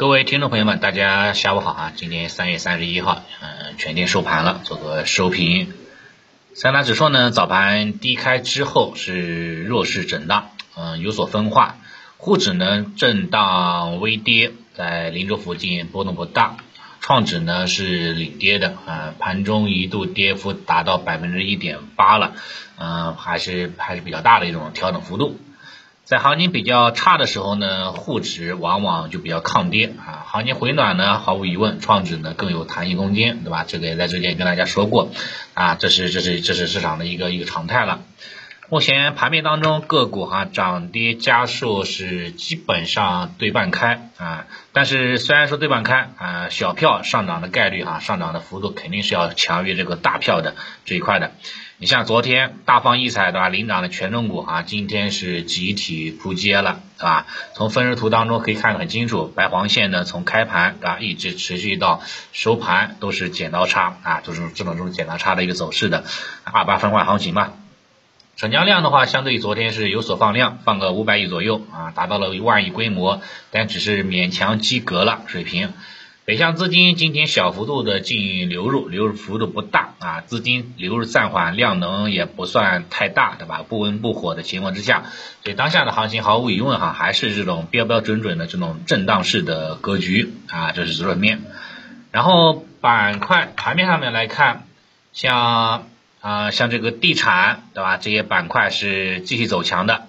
各位听众朋友们，大家下午好啊！今天三月三十一号，嗯，全天收盘了，做个收评。三大指数呢，早盘低开之后是弱势震荡，嗯，有所分化。沪指呢震荡微跌，在零轴附近波动不大。创指呢是领跌的，啊，盘中一度跌幅达到百分之一点八了，嗯，还是还是比较大的一种调整幅度。在行情比较差的时候呢，沪指往往就比较抗跌啊。行情回暖呢，毫无疑问，创指呢更有弹性空间，对吧？这个也在之前跟大家说过啊，这是这是这是市场的一个一个常态了。目前盘面当中个股哈涨跌家数是基本上对半开啊，但是虽然说对半开啊，小票上涨的概率哈上涨的幅度肯定是要强于这个大票的这一块的。你像昨天大放异彩对吧？领涨的权重股啊，今天是集体扑街了，对吧？从分时图当中可以看得很清楚，白黄线呢从开盘对吧，一直持续到收盘都是剪刀差啊，就是这种这种剪刀差的一个走势的二八分化行情吧。成交量的话，相对于昨天是有所放量，放个五百亿左右啊，达到了一万亿规模，但只是勉强及格了水平。北向资金今天小幅度的净流入，流入幅度不大啊，资金流入暂缓，量能也不算太大，对吧？不温不火的情况之下，所以当下的行情毫无疑问哈，还是这种标标准准的这种震荡式的格局啊，这是基本面。然后板块盘面上面来看，像啊像这个地产，对吧？这些板块是继续走强的。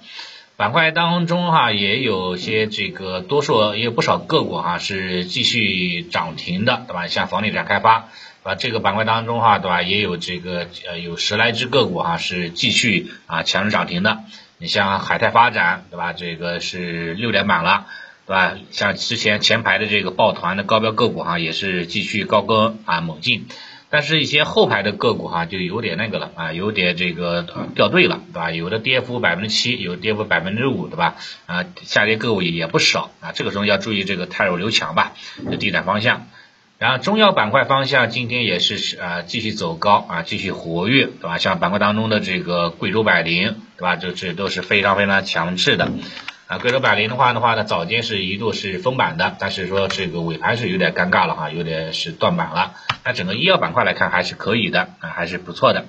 板块当中哈，也有些这个多数也有不少个股哈是继续涨停的，对吧？像房地产开发，对吧？这个板块当中哈，对吧？也有这个呃有十来只个股哈是继续啊强势涨停的。你像海泰发展，对吧？这个是六连板了，对吧？像之前前排的这个抱团的高标个股哈，也是继续高歌啊猛进。但是，一些后排的个股哈，就有点那个了啊，有点这个掉队了，对吧？有的跌幅百分之七，有跌幅百分之五，对吧？啊，下跌个股也不少啊，这个时候要注意这个太弱留强吧，这地产方向。然后中药板块方向今天也是啊继续走高啊，继续活跃，对吧？像板块当中的这个贵州百灵，对吧？这这都是非常非常强势的。啊，贵州百灵的话的话呢，早间是一度是封板的，但是说这个尾盘是有点尴尬了哈，有点是断板了。那整个医药板块来看还是可以的啊，还是不错的。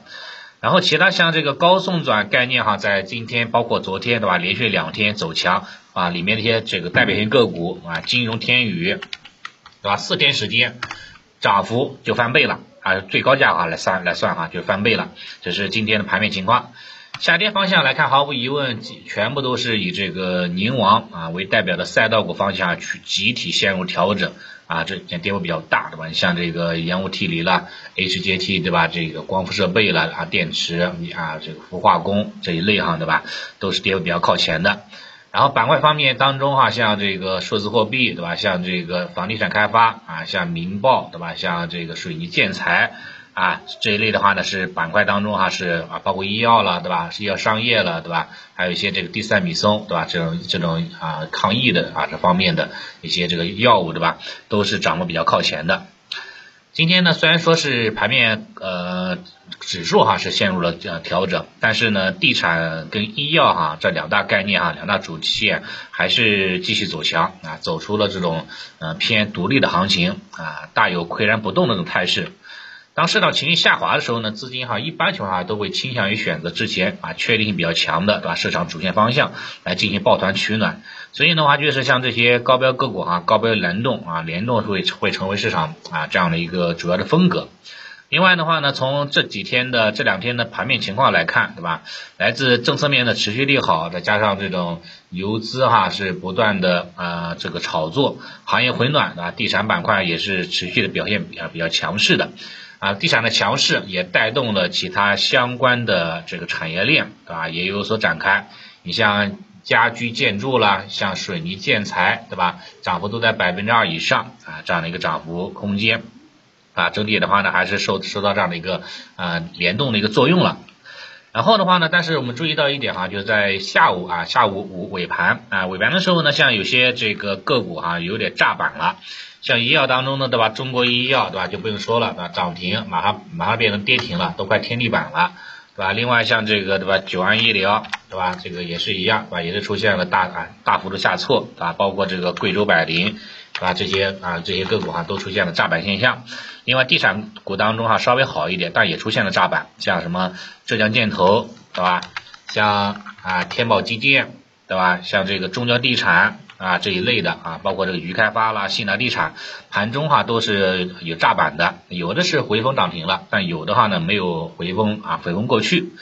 然后其他像这个高送转概念哈，在今天包括昨天对吧，连续两天走强啊，里面的一些这个代表性个股啊，金融天宇对吧，四天时间涨幅就翻倍了啊，最高价啊来算来算哈，就翻倍了。这是今天的盘面情况。下跌方向来看，毫无疑问，全部都是以这个宁王啊为代表的赛道股方向去集体陷入调整啊，这跌幅比较大，对吧？你像这个烟雾提锂了，HJT 对吧？这个光伏设备了啊，电池啊，这个氟化工这一类哈，对吧？都是跌幅比较靠前的。然后板块方面当中哈，像这个数字货币对吧？像这个房地产开发啊，像民爆对吧？像这个水泥建材。啊，这一类的话呢是板块当中哈是啊，包括医药了，对吧？医药商业了，对吧？还有一些这个地塞米松，对吧？这种这种啊抗疫的啊这方面的一些这个药物，对吧？都是涨得比较靠前的。今天呢虽然说是盘面呃指数哈是陷入了呃调整，但是呢地产跟医药哈这两大概念哈两大主线还是继续走强啊，走出了这种呃偏独立的行情啊，大有岿然不动的这种态势。当市场情绪下滑的时候呢，资金哈一般情况下都会倾向于选择之前啊确定性比较强的对吧市场主线方向来进行抱团取暖，所以的话就是像这些高标个股哈高标联动啊联动会会成为市场啊这样的一个主要的风格。另外的话呢，从这几天的这两天的盘面情况来看，对吧？来自政策面的持续利好，再加上这种游资哈是不断的啊这个炒作，行业回暖啊，地产板块也是持续的表现比较比较强势的。啊，地产的强势也带动了其他相关的这个产业链，对吧？也有所展开。你像家居建筑啦，像水泥建材，对吧？涨幅都在百分之二以上啊，这样的一个涨幅空间啊，整体的话呢，还是受受到这样的一个啊联动的一个作用了。然后的话呢，但是我们注意到一点哈，就是在下午啊，下午午尾盘啊，尾盘的时候呢，像有些这个个股哈，有点炸板了。像医药当中的对吧？中国医药对吧？就不用说了，对吧？涨停马上马上变成跌停了，都快天地板了，对吧？另外像这个对吧？九安医疗对吧？这个也是一样，对吧？也是出现了大啊大幅度下挫，啊，包括这个贵州百灵对吧？这些啊这些个股哈都出现了炸板现象。另外，地产股当中哈稍微好一点，但也出现了炸板，像什么浙江建投，对吧？像啊天宝基建，对吧？像这个中交地产啊这一类的啊，包括这个渝开发啦、信达地产，盘中哈都是有炸板的，有的是回风涨停了，但有的话呢没有回风啊，回风过去。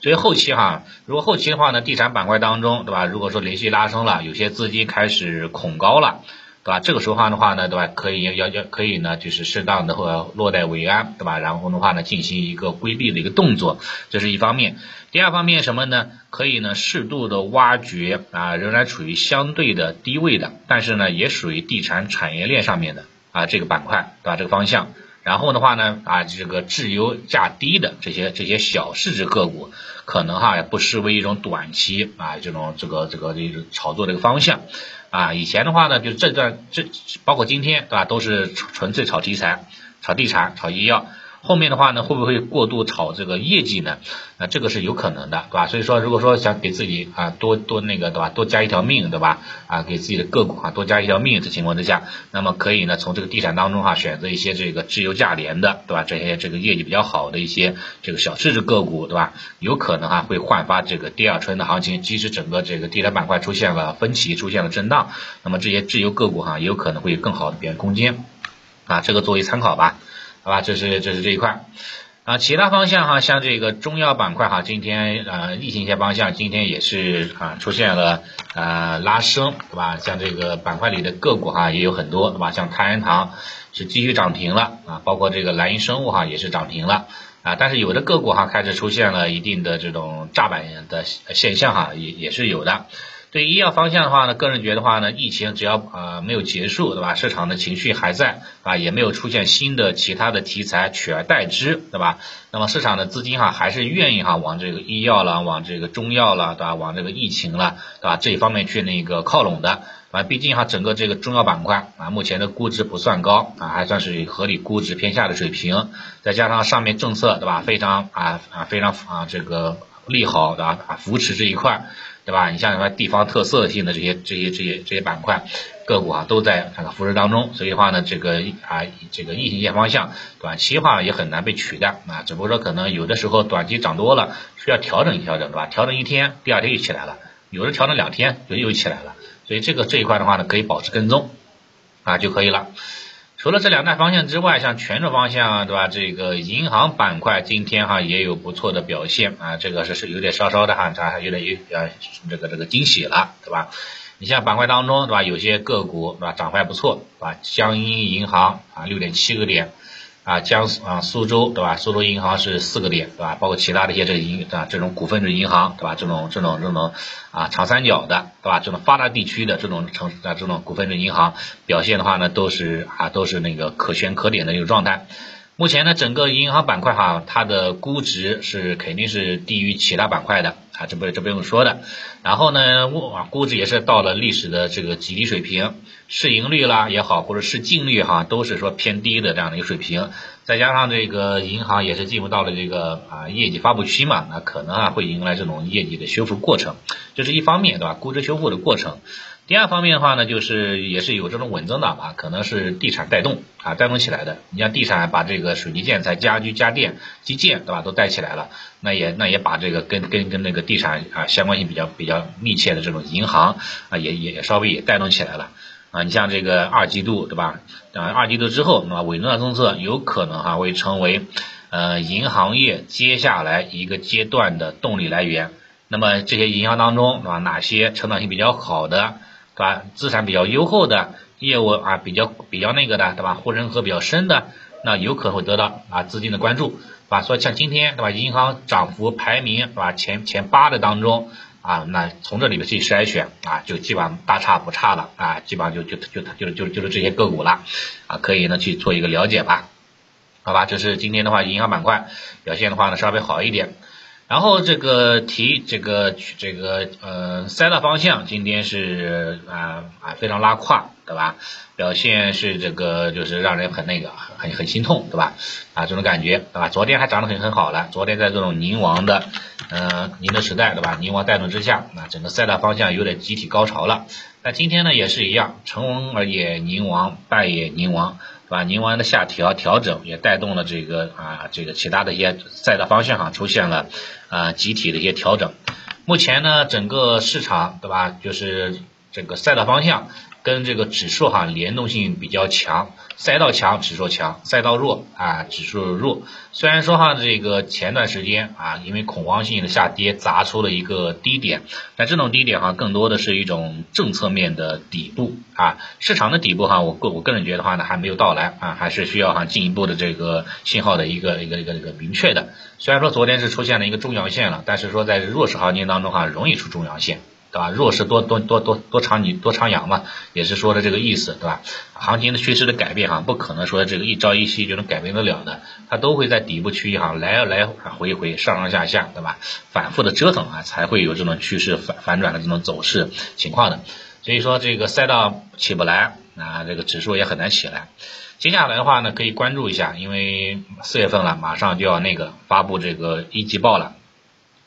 所以后期哈，如果后期的话呢，地产板块当中，对吧？如果说连续拉升了，有些资金开始恐高了。对吧？这个时候的话呢，对吧？可以要要可以呢，就是适当的或落袋为安，对吧？然后的话呢，进行一个规避的一个动作，这是一方面。第二方面什么呢？可以呢，适度的挖掘啊，仍然处于相对的低位的，但是呢，也属于地产产业链上面的啊这个板块，对吧？这个方向。然后的话呢，啊，这个质优价低的这些这些小市值个股，可能哈不失为一种短期啊这种这个这个这个炒作的一个方向。啊，以前的话呢，就这段这包括今天，对吧，都是纯粹炒题材、炒地产、炒医药。后面的话呢，会不会过度炒这个业绩呢？啊，这个是有可能的，对吧？所以说，如果说想给自己啊多多那个，对吧？多加一条命，对吧？啊，给自己的个股啊多加一条命的情况之下，那么可以呢从这个地产当中哈选择一些这个质优价廉的，对吧？这些这个业绩比较好的一些这个小市值个股，对吧？有可能哈会焕发这个第二春的行情。即使整个这个地产板块出现了分歧，出现了震荡，那么这些质优个股哈也有可能会有更好的表现空间啊，这个作为参考吧。好吧，这是这是这一块啊，其他方向哈，像这个中药板块哈，今天呃疫情一些方向今天也是啊出现了呃拉升，对吧？像这个板块里的个股哈也有很多，对吧？像泰安堂是继续涨停了啊，包括这个蓝银生物哈也是涨停了啊，但是有的个股哈开始出现了一定的这种炸板的现象哈，也也是有的。对医药方向的话呢，个人觉得话呢，疫情只要啊没有结束，对吧？市场的情绪还在啊，也没有出现新的其他的题材取而代之，对吧？那么市场的资金哈还是愿意哈往这个医药了，往这个中药了，对吧？往这个疫情了，对吧？这一方面去那个靠拢的啊，毕竟哈整个这个中药板块啊，目前的估值不算高啊，还算是合理估值偏下的水平，再加上上面政策对吧？非常啊啊非常啊这个利好的啊扶持这一块。对吧？你像什么地方特色性的这些、这些、这些、这些板块个股啊，都在这个扶持当中。所以的话呢，这个啊，这个疫情线方向短期话也很难被取代啊。只不过说可能有的时候短期涨多了，需要调整一调整，对吧？调整一天，第二天又起来了；有的调整两天，又又起来了。所以这个这一块的话呢，可以保持跟踪啊就可以了。除了这两大方向之外，像权重方向，对吧？这个银行板块今天哈也有不错的表现啊，这个是是有点稍稍的哈，它有点有呃这个这个惊喜了，对吧？你像板块当中，对吧？有些个股，对吧？涨幅还不错，对吧？江阴银行啊，六点七个点。啊，江啊苏州对吧？苏州银行是四个点对吧？包括其他的一些这个银啊这种股份制银行对吧？这种这种这种啊长三角的对吧？这种发达地区的这种城市啊这种股份制银行表现的话呢，都是啊都是那个可圈可点的一个状态。目前呢，整个银行板块哈，它的估值是肯定是低于其他板块的啊，这不这不用说的。然后呢，啊估值也是到了历史的这个极低水平，市盈率啦也好，或者市净率哈，都是说偏低的这样的一个水平。再加上这个银行也是进入到了这个啊业绩发布期嘛，那可能啊会迎来这种业绩的修复过程，这是一方面对吧？估值修复的过程。第二方面的话呢，就是也是有这种稳增长吧，可能是地产带动啊，带动起来的。你像地产把这个水泥建材、家居家电、基建，对吧，都带起来了，那也那也把这个跟跟跟那个地产啊相关性比较比较密切的这种银行啊，也也也稍微也带动起来了啊。你像这个二季度，对吧？啊，二季度之后，那么稳增长政策有可能哈会成为呃银行业接下来一个阶段的动力来源。那么这些银行当中，对吧？哪些成长性比较好的？对吧？资产比较优厚的业务啊，比较比较那个的，对吧？护城河比较深的，那有可能会得到啊资金的关注，对吧？所以像今天，对吧？银行涨幅排名，对吧？前前八的当中啊，那从这里面去筛选啊，就基本上大差不差了啊，基本上就就就就就就是这些个股了啊，可以呢去做一个了解吧，好吧？这是今天的话，银行板块表现的话呢稍微好一点。然后这个题，这个这个呃赛道方向今天是啊啊非常拉胯，对吧？表现是这个就是让人很那个很很心痛，对吧？啊这种感觉，对吧？昨天还涨得很很好了，昨天在这种宁王的嗯宁德时代，对吧？宁王带动之下，那整个赛道方向有点集体高潮了。那今天呢也是一样，成而也宁王，败也宁王，对吧？宁王的下调调整也带动了这个啊这个其他的一些赛道方向上出现了啊集体的一些调整。目前呢整个市场对吧就是这个赛道方向。跟这个指数哈联动性比较强，赛道强指数强，赛道弱啊指数弱。虽然说哈这个前段时间啊因为恐慌性的下跌砸出了一个低点，但这种低点哈更多的是一种政策面的底部啊，市场的底部哈我个我个人觉得话呢还没有到来啊，还是需要哈进一步的这个信号的一个一个一个一个明确的。虽然说昨天是出现了一个中阳线了，但是说在弱势行情当中哈容易出中阳线。对吧？弱势多多多多多长你多长阳嘛，也是说的这个意思，对吧？行情的趋势的改变哈，不可能说这个一朝一夕就能改变得了的，它都会在底部区域哈来来回回上上下下，对吧？反复的折腾啊，才会有这种趋势反反转的这种走势情况的。所以说这个赛道起不来啊，这个指数也很难起来。接下来的话呢，可以关注一下，因为四月份了，马上就要那个发布这个一季报了。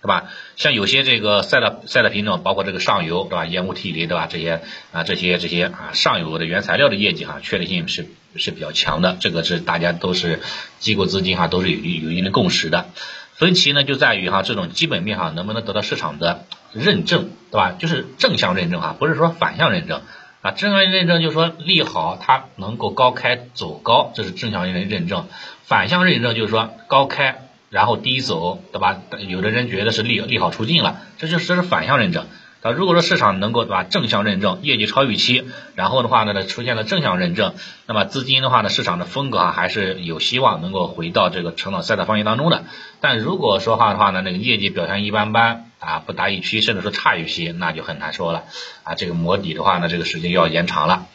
对吧？像有些这个赛道赛道品种，包括这个上游，对吧？烟雾提锂，对吧？这些啊，这些这些啊，上游的原材料的业绩哈，确定性是是比较强的。这个是大家都是机构资金哈，都是有有一定的共识的。分歧呢就在于哈，这种基本面哈能不能得到市场的认证，对吧？就是正向认证哈，不是说反向认证啊。正向认证就是说利好它能够高开走高，这是正向认认证。反向认证就是说高开。然后低走，对吧？有的人觉得是利利好出尽了，这就是这是反向认证。啊，如果说市场能够对吧正向认证，业绩超预期，然后的话呢出现了正向认证，那么资金的话呢市场的风格啊还是有希望能够回到这个成长赛道方向当中的。但如果说话的话呢，那个业绩表现一般般啊，不达预期，甚至说差预期，那就很难说了啊。这个磨底的话呢，这个时间要延长了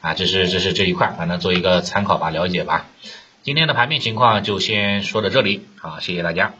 啊。这是这是这一块，反正做一个参考吧，了解吧。今天的盘面情况就先说到这里，好，谢谢大家。